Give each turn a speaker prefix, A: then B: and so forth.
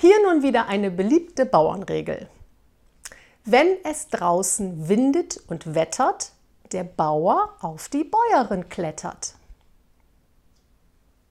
A: Hier nun wieder eine beliebte Bauernregel. Wenn es draußen windet und wettert, der Bauer auf die Bäuerin klettert.